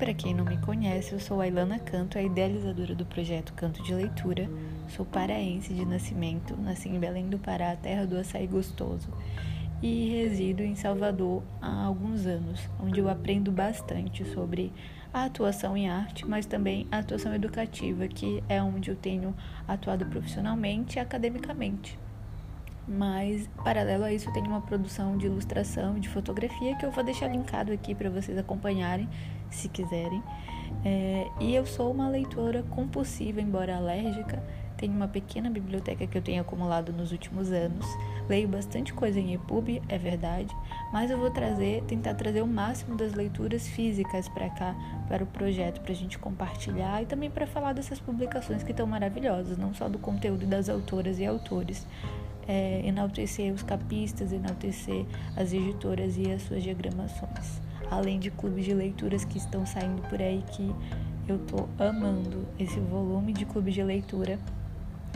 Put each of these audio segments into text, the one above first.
para quem não me conhece, eu sou a Ilana Canto, a idealizadora do projeto Canto de Leitura. Sou paraense de nascimento, nasci em Belém do Pará, terra do açaí gostoso, e resido em Salvador há alguns anos, onde eu aprendo bastante sobre a atuação em arte, mas também a atuação educativa, que é onde eu tenho atuado profissionalmente e academicamente. Mas, paralelo a isso, eu tenho uma produção de ilustração e de fotografia que eu vou deixar linkado aqui para vocês acompanharem, se quiserem. É, e eu sou uma leitora compulsiva, embora alérgica. Tenho uma pequena biblioteca que eu tenho acumulado nos últimos anos. Leio bastante coisa em EPUB, é verdade, mas eu vou trazer, tentar trazer o máximo das leituras físicas para cá, para o projeto, para a gente compartilhar e também para falar dessas publicações que estão maravilhosas, não só do conteúdo das autoras e autores, é, enaltecer os capistas, enaltecer as editoras e as suas diagramações. Além de clubes de leituras que estão saindo por aí que eu tô amando esse volume de clube de leitura,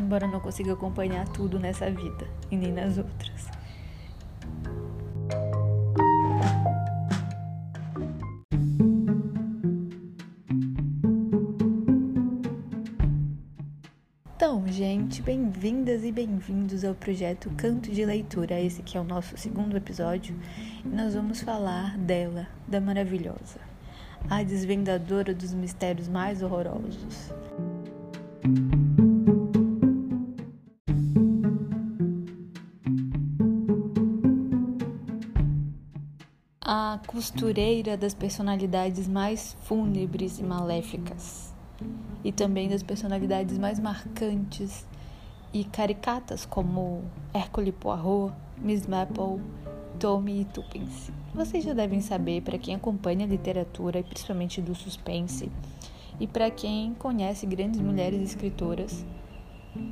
embora eu não consiga acompanhar tudo nessa vida e nem nas outras. Então, gente, bem-vindas e bem-vindos ao projeto Canto de Leitura. Esse que é o nosso segundo episódio e nós vamos falar dela, da maravilhosa, a desvendadora dos mistérios mais horrorosos. A costureira das personalidades mais fúnebres e maléficas e também das personalidades mais marcantes e caricatas como Hercule Poirot, Miss Maple, Tommy e Tuppence. Vocês já devem saber, para quem acompanha a literatura e principalmente do suspense, e para quem conhece grandes mulheres escritoras,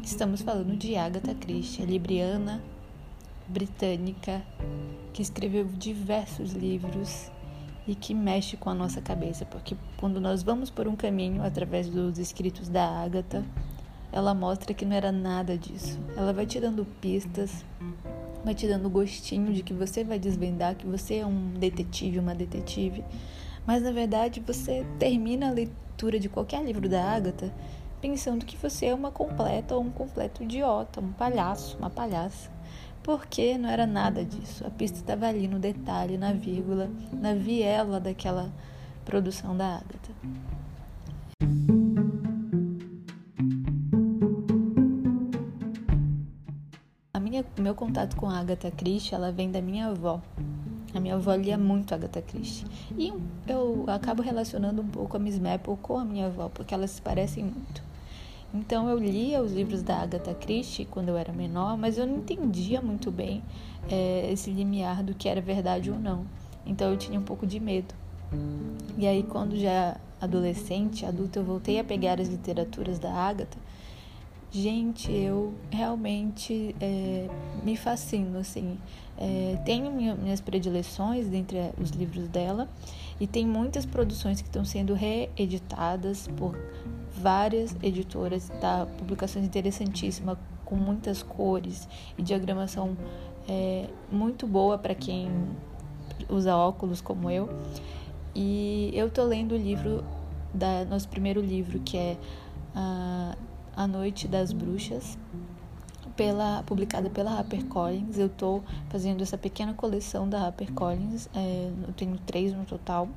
estamos falando de Agatha Christie, a libriana britânica que escreveu diversos livros e que mexe com a nossa cabeça, porque quando nós vamos por um caminho através dos escritos da Ágata, ela mostra que não era nada disso. Ela vai te dando pistas, vai te dando gostinho de que você vai desvendar que você é um detetive, uma detetive, mas na verdade você termina a leitura de qualquer livro da Ágata pensando que você é uma completa ou um completo idiota, um palhaço, uma palhaça porque não era nada disso. A pista estava ali no detalhe, na vírgula, na viela daquela produção da Agatha. A minha, meu contato com a Agatha Christie, ela vem da minha avó. A minha avó lia muito Agatha Christie. E eu acabo relacionando um pouco a Miss Maple com a minha avó, porque elas se parecem muito. Então eu lia os livros da Agatha Christie quando eu era menor, mas eu não entendia muito bem é, esse limiar do que era verdade ou não. Então eu tinha um pouco de medo. E aí quando já adolescente, adulta, eu voltei a pegar as literaturas da Agatha, gente, eu realmente é, me fascino, assim. É, tenho minha, minhas predileções dentre os livros dela e tem muitas produções que estão sendo reeditadas por várias editoras, tá? Publicações interessantíssimas, com muitas cores e diagramação é, muito boa para quem usa óculos como eu. E eu tô lendo o livro da nosso primeiro livro, que é a, a Noite das Bruxas, pela, publicada pela HarperCollins. Eu estou fazendo essa pequena coleção da HarperCollins, é, eu tenho três no total.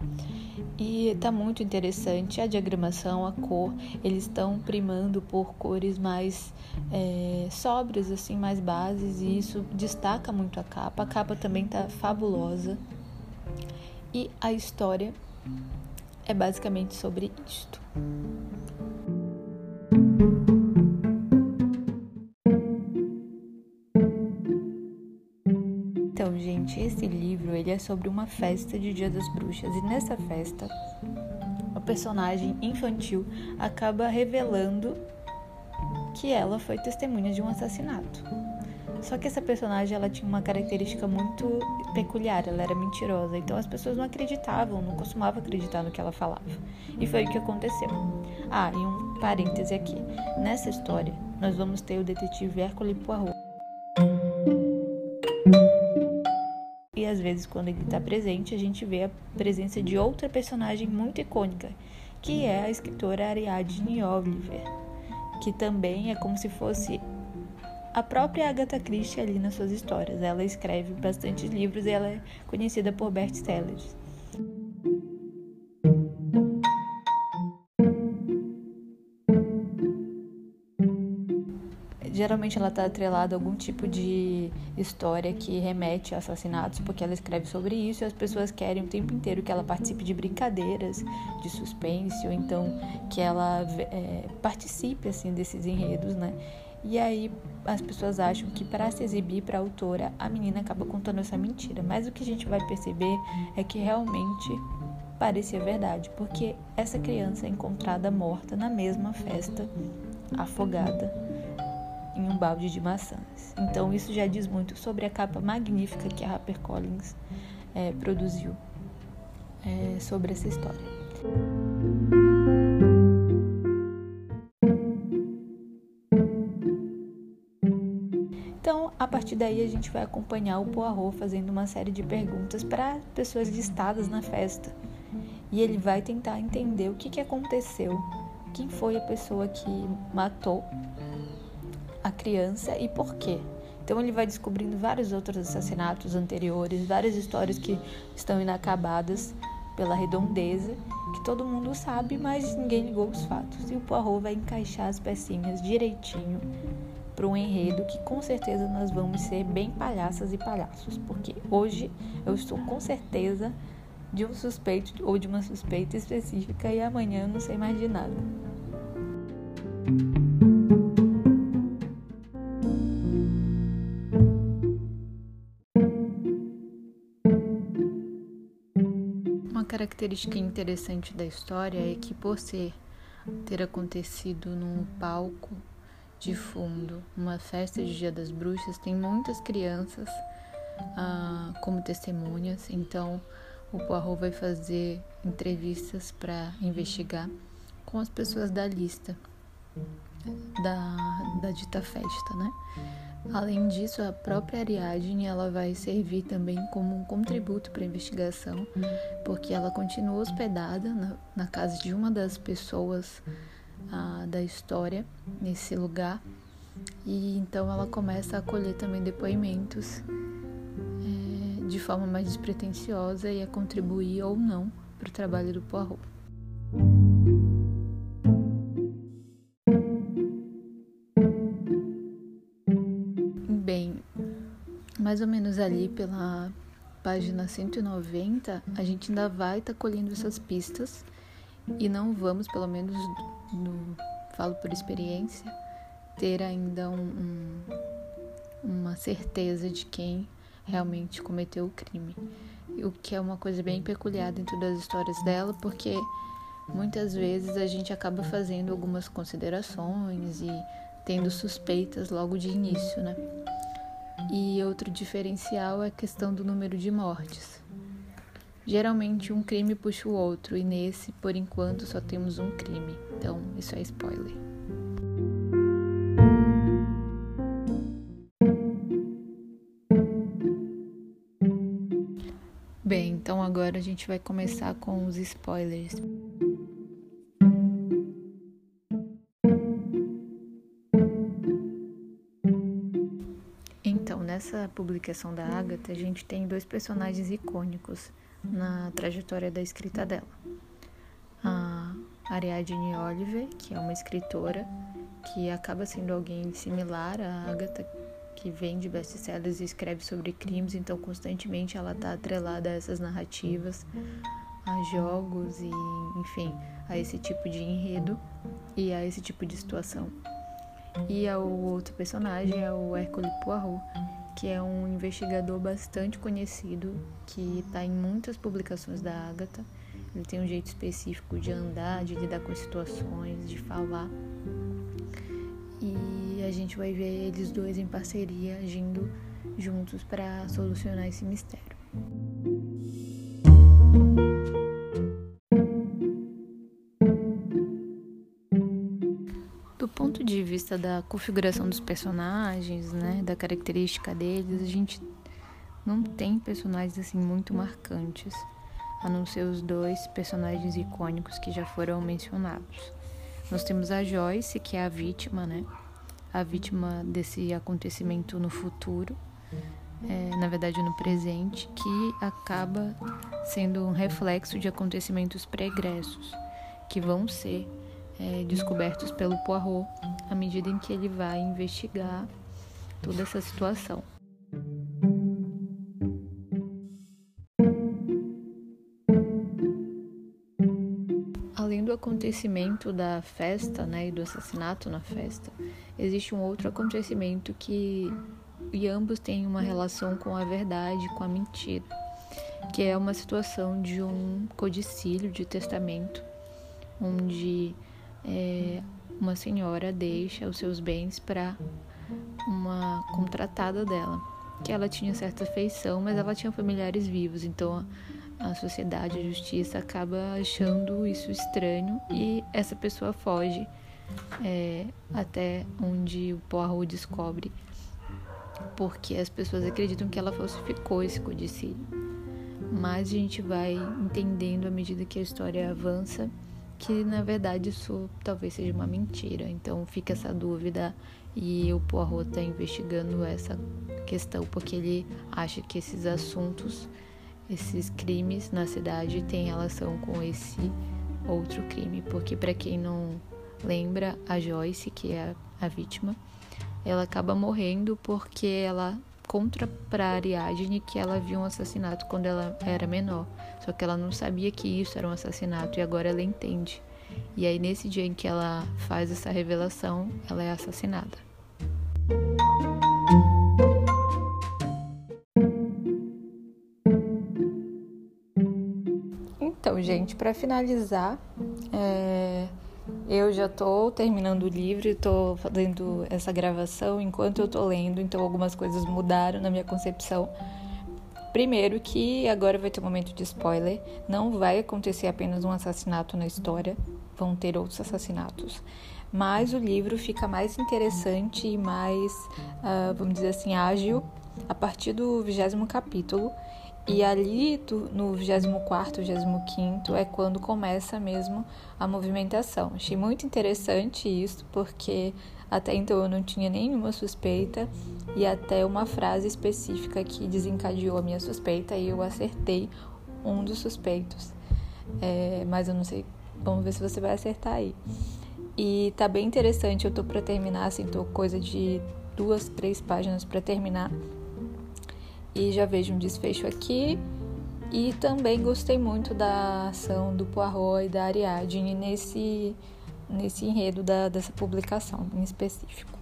E está muito interessante a diagramação, a cor. Eles estão primando por cores mais é, sóbrias, assim, mais bases, e isso destaca muito a capa. A capa também está fabulosa. E a história é basicamente sobre isto. Ele é sobre uma festa de Dia das Bruxas e nessa festa a personagem infantil acaba revelando que ela foi testemunha de um assassinato. Só que essa personagem ela tinha uma característica muito peculiar, ela era mentirosa, então as pessoas não acreditavam, não costumavam acreditar no que ela falava. E foi o que aconteceu. Ah, e um parêntese aqui. Nessa história, nós vamos ter o detetive Hercule Poirot vezes quando ele está presente a gente vê a presença de outra personagem muito icônica, que é a escritora Ariadne Oliver, que também é como se fosse a própria Agatha Christie ali nas suas histórias. Ela escreve bastante livros e ela é conhecida por best-sellers. Geralmente ela está atrelada a algum tipo de história que remete a assassinatos, porque ela escreve sobre isso e as pessoas querem o tempo inteiro que ela participe de brincadeiras, de suspense, ou então que ela é, participe assim desses enredos, né? E aí as pessoas acham que para se exibir para a autora, a menina acaba contando essa mentira. Mas o que a gente vai perceber é que realmente parecia verdade, porque essa criança é encontrada morta na mesma festa, afogada em um balde de maçãs. Então, isso já diz muito sobre a capa magnífica que a HarperCollins é, produziu é, sobre essa história. Então, a partir daí, a gente vai acompanhar o Poirot fazendo uma série de perguntas para pessoas listadas na festa. E ele vai tentar entender o que, que aconteceu, quem foi a pessoa que matou a criança e por quê. Então ele vai descobrindo vários outros assassinatos anteriores, várias histórias que estão inacabadas pela redondeza, que todo mundo sabe, mas ninguém ligou os fatos. E o Poirot vai encaixar as pecinhas direitinho para um enredo que com certeza nós vamos ser bem palhaças e palhaços, porque hoje eu estou com certeza de um suspeito ou de uma suspeita específica e amanhã eu não sei mais de nada. Característica interessante da história é que, por ser ter acontecido num palco de fundo, uma festa de Dia das Bruxas, tem muitas crianças ah, como testemunhas. Então, o Poirot vai fazer entrevistas para investigar com as pessoas da lista da, da dita festa, né? Além disso, a própria Ariadne ela vai servir também como um contributo para a investigação, porque ela continua hospedada na, na, casa de uma das pessoas ah, da história nesse lugar, e então ela começa a colher também depoimentos é, de forma mais despretensiosa e a contribuir ou não para o trabalho do Poirot. Mais ou menos ali pela página 190, a gente ainda vai estar tá colhendo essas pistas e não vamos, pelo menos no, falo por experiência, ter ainda um, um, uma certeza de quem realmente cometeu o crime. O que é uma coisa bem peculiar dentro das histórias dela, porque muitas vezes a gente acaba fazendo algumas considerações e tendo suspeitas logo de início, né? E outro diferencial é a questão do número de mortes. Geralmente um crime puxa o outro, e nesse, por enquanto, só temos um crime. Então, isso é spoiler. Bem, então agora a gente vai começar com os spoilers. Nessa publicação da Agatha, a gente tem dois personagens icônicos na trajetória da escrita dela. A Ariadne Oliver, que é uma escritora que acaba sendo alguém similar à Agatha, que vem de best-sellers e escreve sobre crimes, então constantemente ela está atrelada a essas narrativas, a jogos e, enfim, a esse tipo de enredo e a esse tipo de situação. E o outro personagem é o Hercule Poirot, que é um investigador bastante conhecido, que está em muitas publicações da Agatha. Ele tem um jeito específico de andar, de lidar com situações, de falar. E a gente vai ver eles dois em parceria, agindo juntos para solucionar esse mistério. Vista da configuração dos personagens, né, da característica deles, a gente não tem personagens assim muito marcantes, a não ser os dois personagens icônicos que já foram mencionados. Nós temos a Joyce, que é a vítima, né? A vítima desse acontecimento no futuro, é, na verdade no presente, que acaba sendo um reflexo de acontecimentos pregressos, que vão ser é, descobertos pelo Poirot à medida em que ele vai investigar toda essa situação. acontecimento da festa, né, e do assassinato na festa, existe um outro acontecimento que e ambos têm uma relação com a verdade, com a mentira, que é uma situação de um codicílio de testamento, onde é, uma senhora deixa os seus bens para uma contratada dela, que ela tinha certa feição, mas ela tinha familiares vivos, então a sociedade, a justiça acaba achando isso estranho e essa pessoa foge é, até onde o Poirot descobre porque as pessoas acreditam que ela falsificou esse codicílio. Mas a gente vai entendendo à medida que a história avança que na verdade isso talvez seja uma mentira. Então fica essa dúvida e o Poirot está investigando essa questão porque ele acha que esses assuntos esses crimes na cidade têm relação com esse outro crime, porque para quem não lembra, a Joyce, que é a, vítima, ela acaba morrendo porque ela contra para Ariadne que ela viu um assassinato quando ela era menor, só que ela não sabia que isso era um assassinato e agora ela entende. E aí nesse dia em que ela faz essa revelação, ela é assassinada. Então, gente, para finalizar, é, eu já estou terminando o livro, estou fazendo essa gravação enquanto eu estou lendo, então algumas coisas mudaram na minha concepção. Primeiro que agora vai ter um momento de spoiler, não vai acontecer apenas um assassinato na história, vão ter outros assassinatos. Mas o livro fica mais interessante e mais, uh, vamos dizer assim, ágil a partir do vigésimo capítulo e ali no 24, 25 é quando começa mesmo a movimentação. Achei muito interessante isso, porque até então eu não tinha nenhuma suspeita e até uma frase específica que desencadeou a minha suspeita e eu acertei um dos suspeitos. É, mas eu não sei, vamos ver se você vai acertar aí. E tá bem interessante, eu tô para terminar, assim, tô coisa de duas, três páginas para terminar e já vejo um desfecho aqui. E também gostei muito da ação do Poirot e da Ariadne nesse, nesse enredo da, dessa publicação em específico.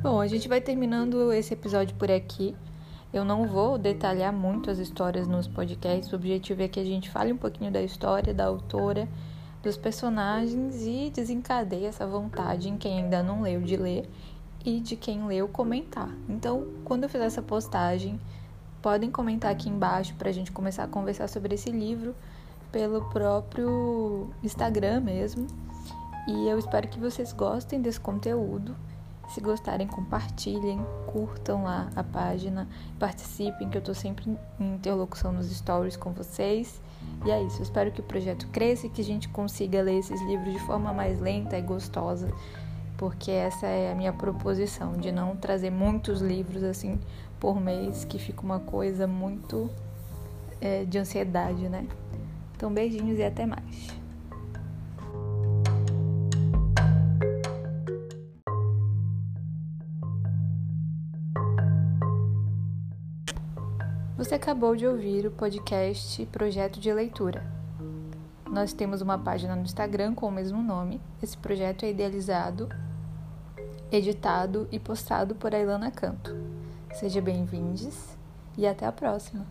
Bom, a gente vai terminando esse episódio por aqui. Eu não vou detalhar muito as histórias nos podcasts. O objetivo é que a gente fale um pouquinho da história, da autora dos personagens e desencadeia essa vontade em quem ainda não leu de ler e de quem leu comentar. Então, quando eu fizer essa postagem, podem comentar aqui embaixo para a gente começar a conversar sobre esse livro pelo próprio Instagram mesmo. E eu espero que vocês gostem desse conteúdo. Se gostarem, compartilhem, curtam lá a página, participem, que eu estou sempre em interlocução nos stories com vocês. E é isso, eu espero que o projeto cresça e que a gente consiga ler esses livros de forma mais lenta e gostosa, porque essa é a minha proposição, de não trazer muitos livros assim por mês, que fica uma coisa muito é, de ansiedade, né? Então, beijinhos e até mais. Você acabou de ouvir o podcast Projeto de Leitura. Nós temos uma página no Instagram com o mesmo nome. Esse projeto é idealizado, editado e postado por Ailana Canto. Seja bem-vindos e até a próxima!